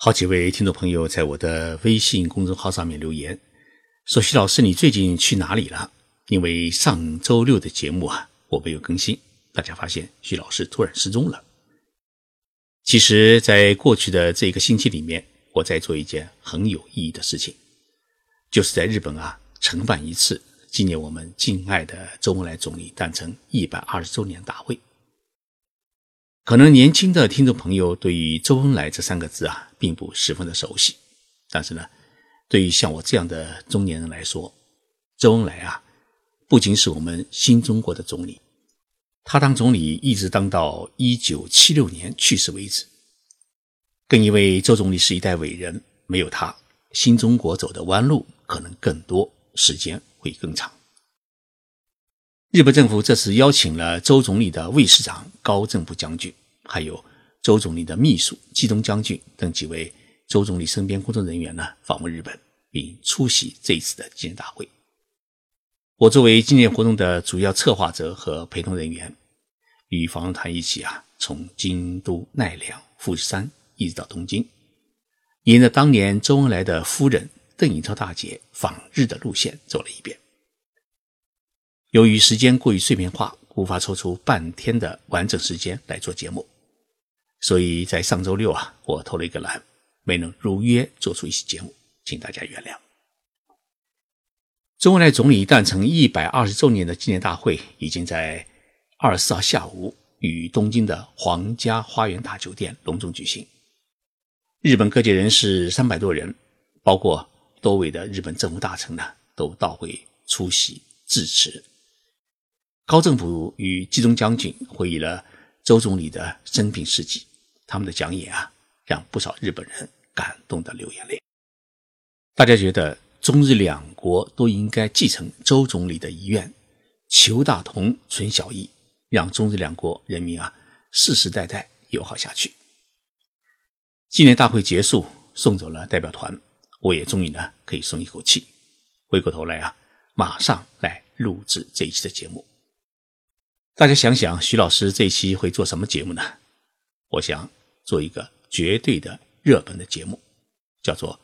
好几位听众朋友在我的微信公众号上面留言，说徐老师你最近去哪里了？因为上周六的节目啊，我没有更新，大家发现徐老师突然失踪了。其实，在过去的这一个星期里面，我在做一件很有意义的事情，就是在日本啊承办一次纪念我们敬爱的周恩来总理诞辰一百二十周年大会。可能年轻的听众朋友对于周恩来这三个字啊，并不十分的熟悉。但是呢，对于像我这样的中年人来说，周恩来啊，不仅是我们新中国的总理，他当总理一直当到一九七六年去世为止。更因为周总理是一代伟人，没有他，新中国走的弯路可能更多，时间会更长。日本政府这次邀请了周总理的卫士长高正部将军，还有周总理的秘书基东将军等几位周总理身边工作人员呢，访问日本，并出席这一次的纪念大会。我作为纪念活动的主要策划者和陪同人员，与访问团一起啊，从京都、奈良、富士山一直到东京，沿着当年周恩来的夫人邓颖超大姐访日的路线走了一遍。由于时间过于碎片化，无法抽出半天的完整时间来做节目，所以在上周六啊，我偷了一个懒，没能如约做出一期节目，请大家原谅。周恩来总理诞辰一百二十周年的纪念大会已经在二十四号下午与东京的皇家花园大酒店隆重举行，日本各界人士三百多人，包括多位的日本政府大臣呢，都到会出席致辞。高政府与冀中将军回忆了周总理的生平事迹，他们的讲演啊，让不少日本人感动的流眼泪。大家觉得中日两国都应该继承周总理的遗愿，求大同存小异，让中日两国人民啊世世代代友好下去。纪念大会结束，送走了代表团，我也终于呢可以松一口气，回过头来啊，马上来录制这一期的节目。大家想想，徐老师这一期会做什么节目呢？我想做一个绝对的热门的节目，叫做《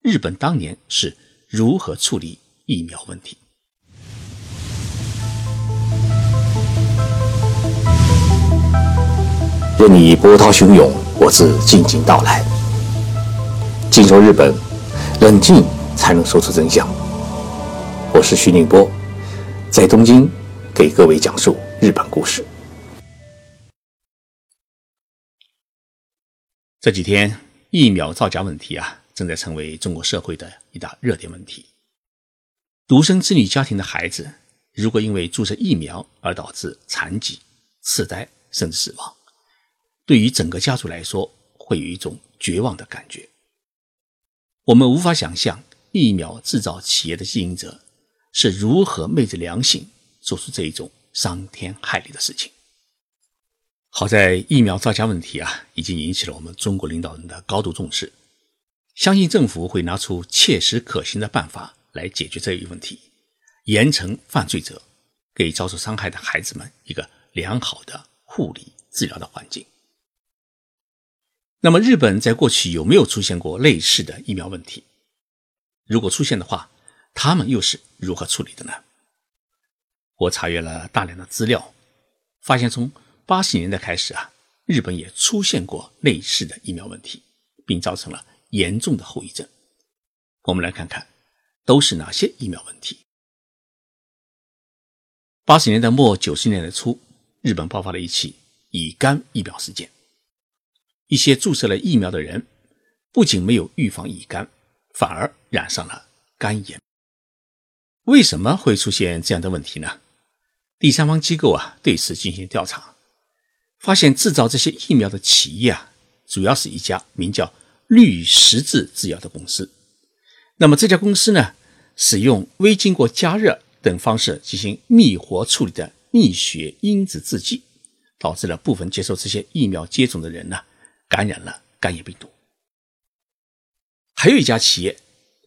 日本当年是如何处理疫苗问题》。任你波涛汹涌，我自静静到来。静说日本，冷静才能说出真相。我是徐宁波，在东京给各位讲述。日本故事。这几天疫苗造假问题啊，正在成为中国社会的一大热点问题。独生子女家庭的孩子，如果因为注射疫苗而导致残疾、痴呆甚至死亡，对于整个家族来说，会有一种绝望的感觉。我们无法想象疫苗制造企业的经营者是如何昧着良心做出这一种。伤天害理的事情。好在疫苗造假问题啊，已经引起了我们中国领导人的高度重视，相信政府会拿出切实可行的办法来解决这一问题，严惩犯罪者，给遭受伤害的孩子们一个良好的护理治疗的环境。那么，日本在过去有没有出现过类似的疫苗问题？如果出现的话，他们又是如何处理的呢？我查阅了大量的资料，发现从八十年代开始啊，日本也出现过类似的疫苗问题，并造成了严重的后遗症。我们来看看都是哪些疫苗问题。八十年代末九十年代初，日本爆发了一起乙肝疫苗事件，一些注射了疫苗的人不仅没有预防乙肝，反而染上了肝炎。为什么会出现这样的问题呢？第三方机构啊，对此进行调查，发现制造这些疫苗的企业啊，主要是一家名叫绿十字制药的公司。那么这家公司呢，使用未经过加热等方式进行灭活处理的逆血因子制剂，导致了部分接受这些疫苗接种的人呢，感染了肝炎病毒。还有一家企业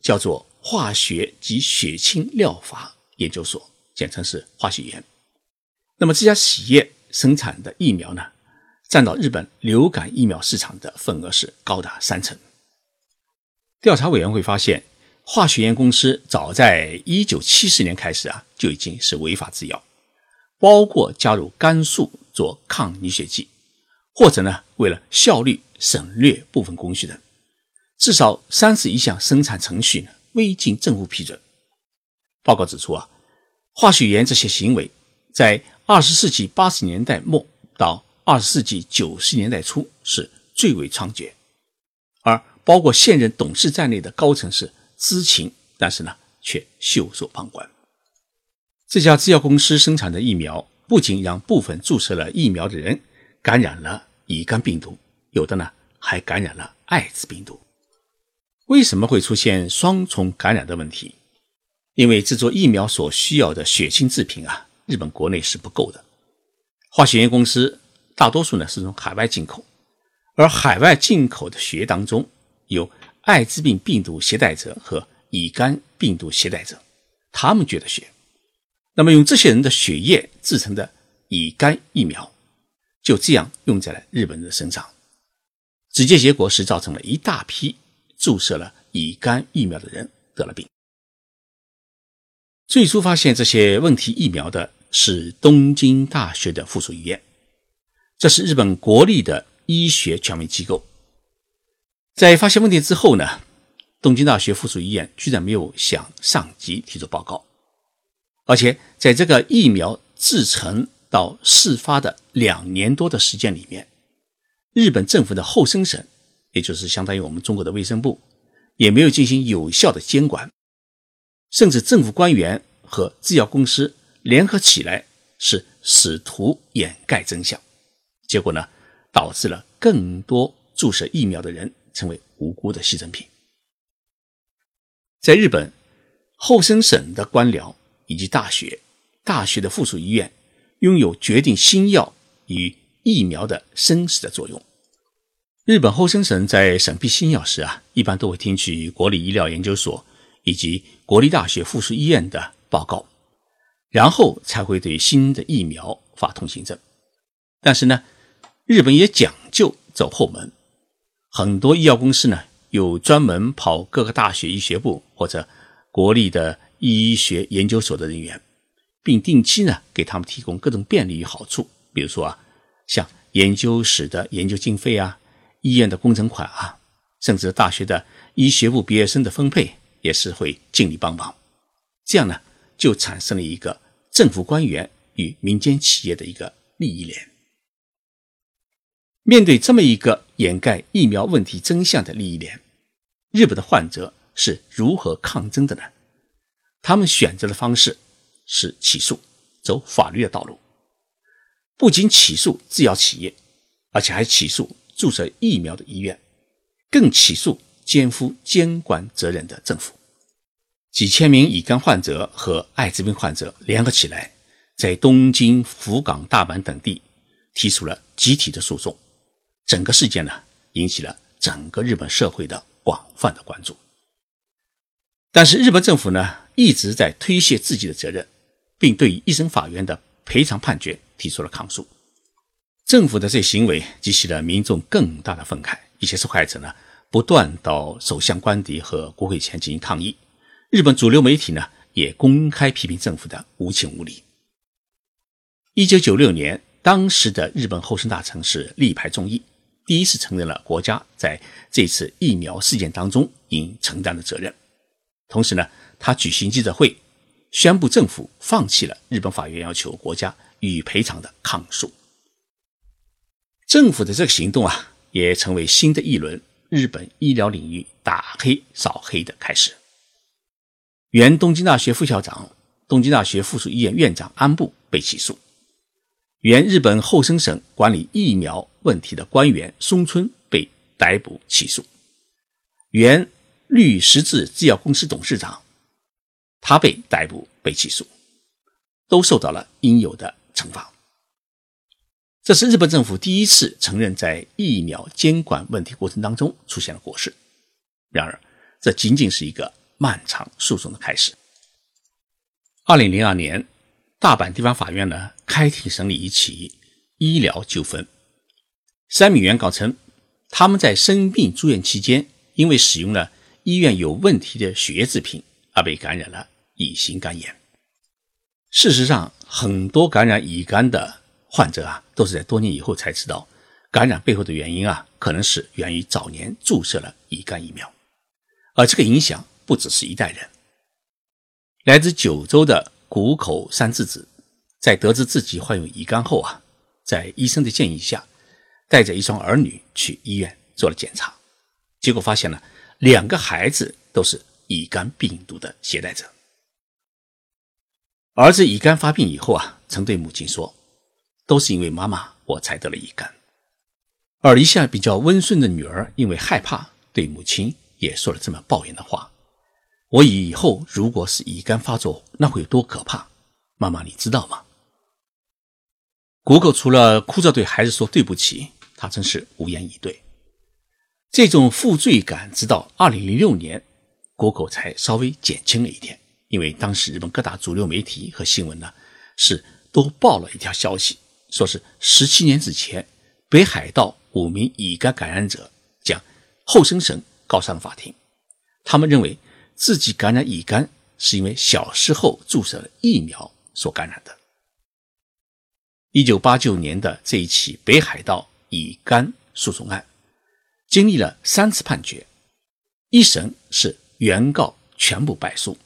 叫做化学及血清疗法研究所，简称是化学研。那么这家企业生产的疫苗呢，占到日本流感疫苗市场的份额是高达三成。调查委员会发现，化学盐公司早在一九七四年开始啊，就已经是违法制药，包括加入甘肃做抗凝血剂，或者呢为了效率省略部分工序等，至少三十一项生产程序呢未经政府批准。报告指出啊，化学盐这些行为在二十世纪八十年代末到二十世纪九十年代初是最为猖獗，而包括现任董事在内的高层是知情，但是呢却袖手旁观。这家制药公司生产的疫苗不仅让部分注射了疫苗的人感染了乙肝病毒，有的呢还感染了艾滋病毒。为什么会出现双重感染的问题？因为制作疫苗所需要的血清制品啊，日本国内是不够的。化学盐公司大多数呢是从海外进口，而海外进口的血液当中有艾滋病病毒携带者和乙肝病毒携带者，他们觉得血，那么用这些人的血液制成的乙肝疫苗，就这样用在了日本人的身上，直接结果是造成了一大批注射了乙肝疫苗的人得了病。最初发现这些问题疫苗的是东京大学的附属医院，这是日本国立的医学权威机构。在发现问题之后呢，东京大学附属医院居然没有向上级提出报告，而且在这个疫苗制成到事发的两年多的时间里面，日本政府的厚生省，也就是相当于我们中国的卫生部，也没有进行有效的监管。甚至政府官员和制药公司联合起来，是试图掩盖真相，结果呢，导致了更多注射疫苗的人成为无辜的牺牲品。在日本，后生省的官僚以及大学、大学的附属医院拥有决定新药与疫苗的生死的作用。日本后生省在审批新药时啊，一般都会听取国立医疗研究所。以及国立大学附属医院的报告，然后才会对新的疫苗发通行证。但是呢，日本也讲究走后门，很多医药公司呢有专门跑各个大学医学部或者国立的医学研究所的人员，并定期呢给他们提供各种便利与好处，比如说啊，像研究室的研究经费啊，医院的工程款啊，甚至大学的医学部毕业生的分配。也是会尽力帮忙，这样呢，就产生了一个政府官员与民间企业的一个利益链。面对这么一个掩盖疫苗问题真相的利益链，日本的患者是如何抗争的呢？他们选择的方式是起诉，走法律的道路，不仅起诉制药企业，而且还起诉注射疫苗的医院，更起诉。肩负监管责任的政府，几千名乙肝患者和艾滋病患者联合起来，在东京、福冈、大阪等地提出了集体的诉讼。整个事件呢，引起了整个日本社会的广泛的关注。但是日本政府呢，一直在推卸自己的责任，并对一审法院的赔偿判决提出了抗诉。政府的这行为激起了民众更大的愤慨，一些受害者呢。不断到首相官邸和国会前进行抗议，日本主流媒体呢也公开批评政府的无情无理。一九九六年，当时的日本厚生大臣是立牌众议，第一次承认了国家在这次疫苗事件当中应承担的责任。同时呢，他举行记者会，宣布政府放弃了日本法院要求国家予以赔偿的抗诉。政府的这个行动啊，也成为新的一轮。日本医疗领域打黑扫黑的开始。原东京大学副校长、东京大学附属医院院长安部被起诉；原日本厚生省管理疫苗问题的官员松村被逮捕起诉；原绿十字制药公司董事长他被逮捕被起诉，都受到了应有的惩罚。这是日本政府第一次承认在疫苗监管问题过程当中出现了过失。然而，这仅仅是一个漫长诉讼的开始。二零零二年，大阪地方法院呢开庭审理一起医疗纠纷。三名原告称，他们在生病住院期间，因为使用了医院有问题的血液制品而被感染了乙型肝炎。事实上，很多感染乙肝的患者啊，都是在多年以后才知道，感染背后的原因啊，可能是源于早年注射了乙肝疫苗，而这个影响不只是一代人。来自九州的谷口三智子，在得知自己患有乙肝后啊，在医生的建议下，带着一双儿女去医院做了检查，结果发现了两个孩子都是乙肝病毒的携带者。儿子乙肝发病以后啊，曾对母亲说：“都是因为妈妈，我才得了乙肝。”而一向比较温顺的女儿，因为害怕，对母亲也说了这么抱怨的话：“我以后如果是乙肝发作，那会有多可怕？妈妈，你知道吗？”谷口除了哭着对孩子说对不起，他真是无言以对。这种负罪感，直到二零零六年，谷口才稍微减轻了一点。因为当时日本各大主流媒体和新闻呢，是都报了一条消息，说是十七年之前，北海道五名乙肝感染者将后生省告上法庭。他们认为自己感染乙肝是因为小时候注射了疫苗所感染的。一九八九年的这一起北海道乙肝诉讼案，经历了三次判决，一审是原告全部败诉。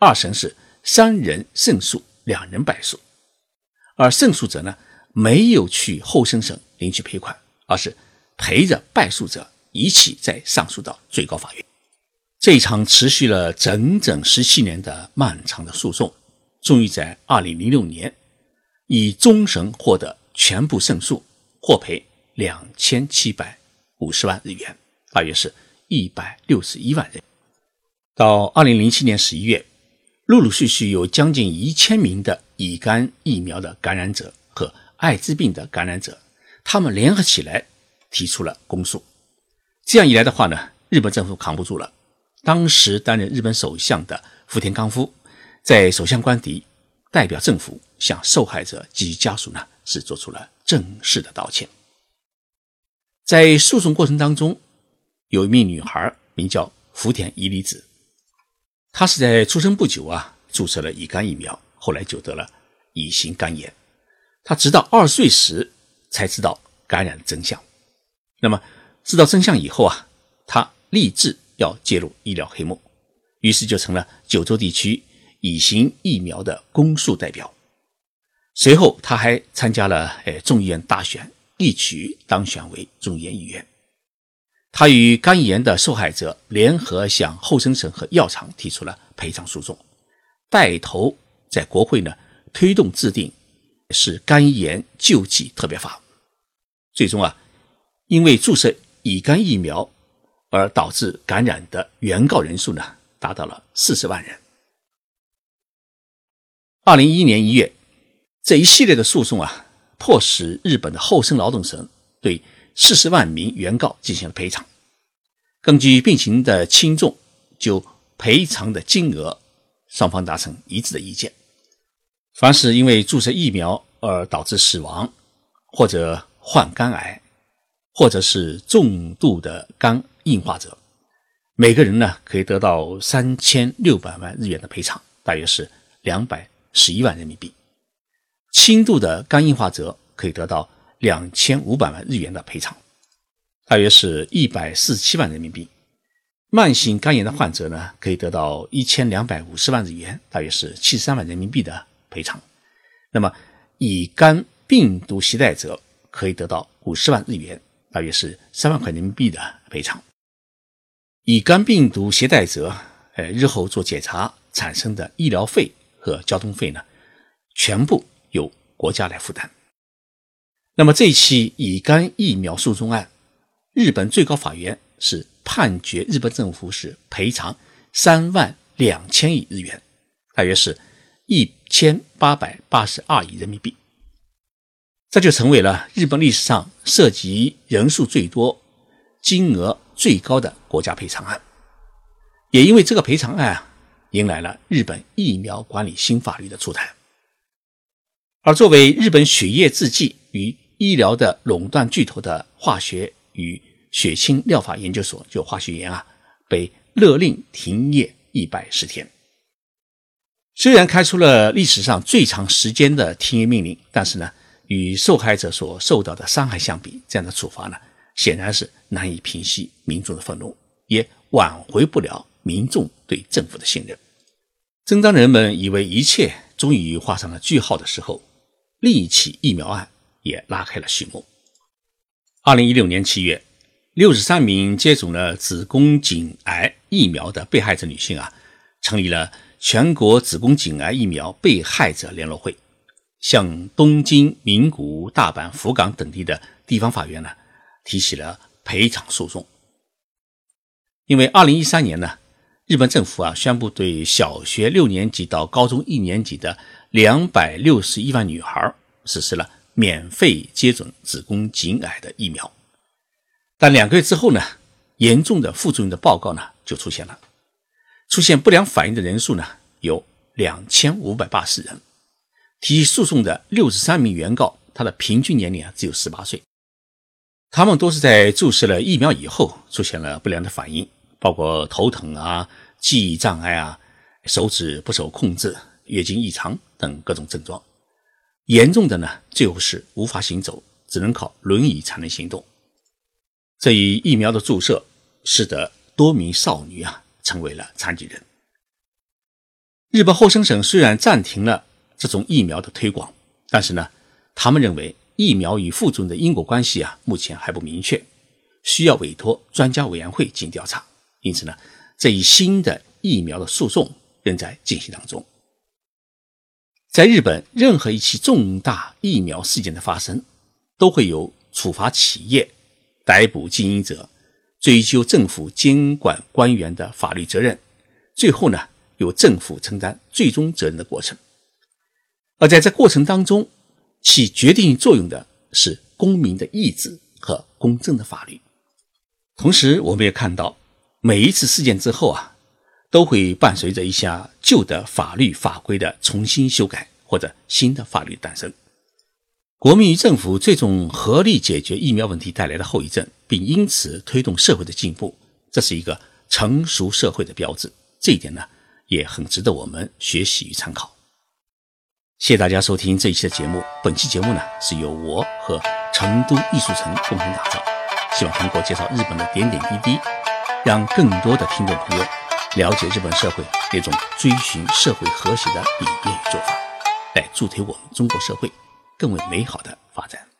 二审是三人胜诉，两人败诉，而胜诉者呢没有去后生省领取赔款，而是陪着败诉者一起再上诉到最高法院。这一场持续了整整十七年的漫长的诉讼，终于在二零零六年以终审获得全部胜诉，获赔两千七百五十万日元，大约是一百六十一万人。到二零零七年十一月。陆陆续续有将近一千名的乙肝疫苗的感染者和艾滋病的感染者，他们联合起来提出了公诉。这样一来的话呢，日本政府扛不住了。当时担任日本首相的福田康夫在首相官邸代表政府向受害者及家属呢是做出了正式的道歉。在诉讼过程当中，有一名女孩名叫福田伊里子。她是在出生不久啊，注射了乙肝疫苗，后来就得了乙型肝炎。他直到二岁时才知道感染的真相。那么知道真相以后啊，他立志要揭露医疗黑幕，于是就成了九州地区乙型疫苗的公诉代表。随后他还参加了诶众议院大选，一举当选为众议院议员。他与肝炎的受害者联合向后生省和药厂提出了赔偿诉讼，带头在国会呢推动制定是肝炎救济特别法。最终啊，因为注射乙肝疫苗而导致感染的原告人数呢达到了四十万人。二零一一年一月，这一系列的诉讼啊，迫使日本的厚生劳动省对。四十万名原告进行了赔偿，根据病情的轻重，就赔偿的金额，双方达成一致的意见。凡是因为注射疫苗而导致死亡，或者患肝癌，或者是重度的肝硬化者，每个人呢可以得到三千六百万日元的赔偿，大约是两百十一万人民币。轻度的肝硬化者可以得到。两千五百万日元的赔偿，大约是一百四十七万人民币。慢性肝炎的患者呢，可以得到一千两百五十万日元，大约是七十三万人民币的赔偿。那么，乙肝病毒携带者可以得到五十万日元，大约是三万块人民币的赔偿。乙肝病毒携带者，呃，日后做检查产生的医疗费和交通费呢，全部由国家来负担。那么这起乙肝疫苗诉讼案，日本最高法院是判决日本政府是赔偿三万两千亿日元，大约是一千八百八十二亿人民币。这就成为了日本历史上涉及人数最多、金额最高的国家赔偿案。也因为这个赔偿案啊，迎来了日本疫苗管理新法律的出台。而作为日本血液制剂与医疗的垄断巨头的化学与血清疗法研究所，就化学研啊，被勒令停业一百十天。虽然开出了历史上最长时间的停业命令，但是呢，与受害者所受到的伤害相比，这样的处罚呢，显然是难以平息民众的愤怒，也挽回不了民众对政府的信任。正当人们以为一切终于画上了句号的时候，另一起疫苗案也拉开了序幕。二零一六年七月，六十三名接种了子宫颈癌疫苗的被害者女性啊，成立了。全国子宫颈癌疫苗被害者联络会向东京、名古屋、大阪、福冈等地的地方法院呢提起了赔偿诉讼。因为二零一三年呢，日本政府啊宣布对小学六年级到高中一年级的两百六十一万女孩实施了免费接种子宫颈癌的疫苗，但两个月之后呢，严重的副作用的报告呢就出现了。出现不良反应的人数呢有两千五百八十人，提起诉讼的六十三名原告，他的平均年龄啊只有十八岁，他们都是在注射了疫苗以后出现了不良的反应，包括头疼啊、记忆障碍啊、手指不受控制、月经异常等各种症状，严重的呢最后是无法行走，只能靠轮椅才能行动。这一疫苗的注射使得多名少女啊。成为了残疾人。日本厚生省虽然暂停了这种疫苗的推广，但是呢，他们认为疫苗与副作用的因果关系啊，目前还不明确，需要委托专家委员会进行调查。因此呢，这一新的疫苗的诉讼仍在进行当中。在日本，任何一起重大疫苗事件的发生，都会有处罚企业、逮捕经营者。追究政府监管官员的法律责任，最后呢，由政府承担最终责任的过程。而在这过程当中，起决定作用的是公民的意志和公正的法律。同时，我们也看到，每一次事件之后啊，都会伴随着一项旧的法律法规的重新修改或者新的法律诞生。国民与政府最终合力解决疫苗问题带来的后遗症，并因此推动社会的进步，这是一个成熟社会的标志。这一点呢，也很值得我们学习与参考。谢谢大家收听这一期的节目。本期节目呢，是由我和成都艺术城共同打造，希望通过介绍日本的点点滴滴，让更多的听众朋友了解日本社会那种追寻社会和谐的理念与做法，来助推我们中国社会。更为美好的发展。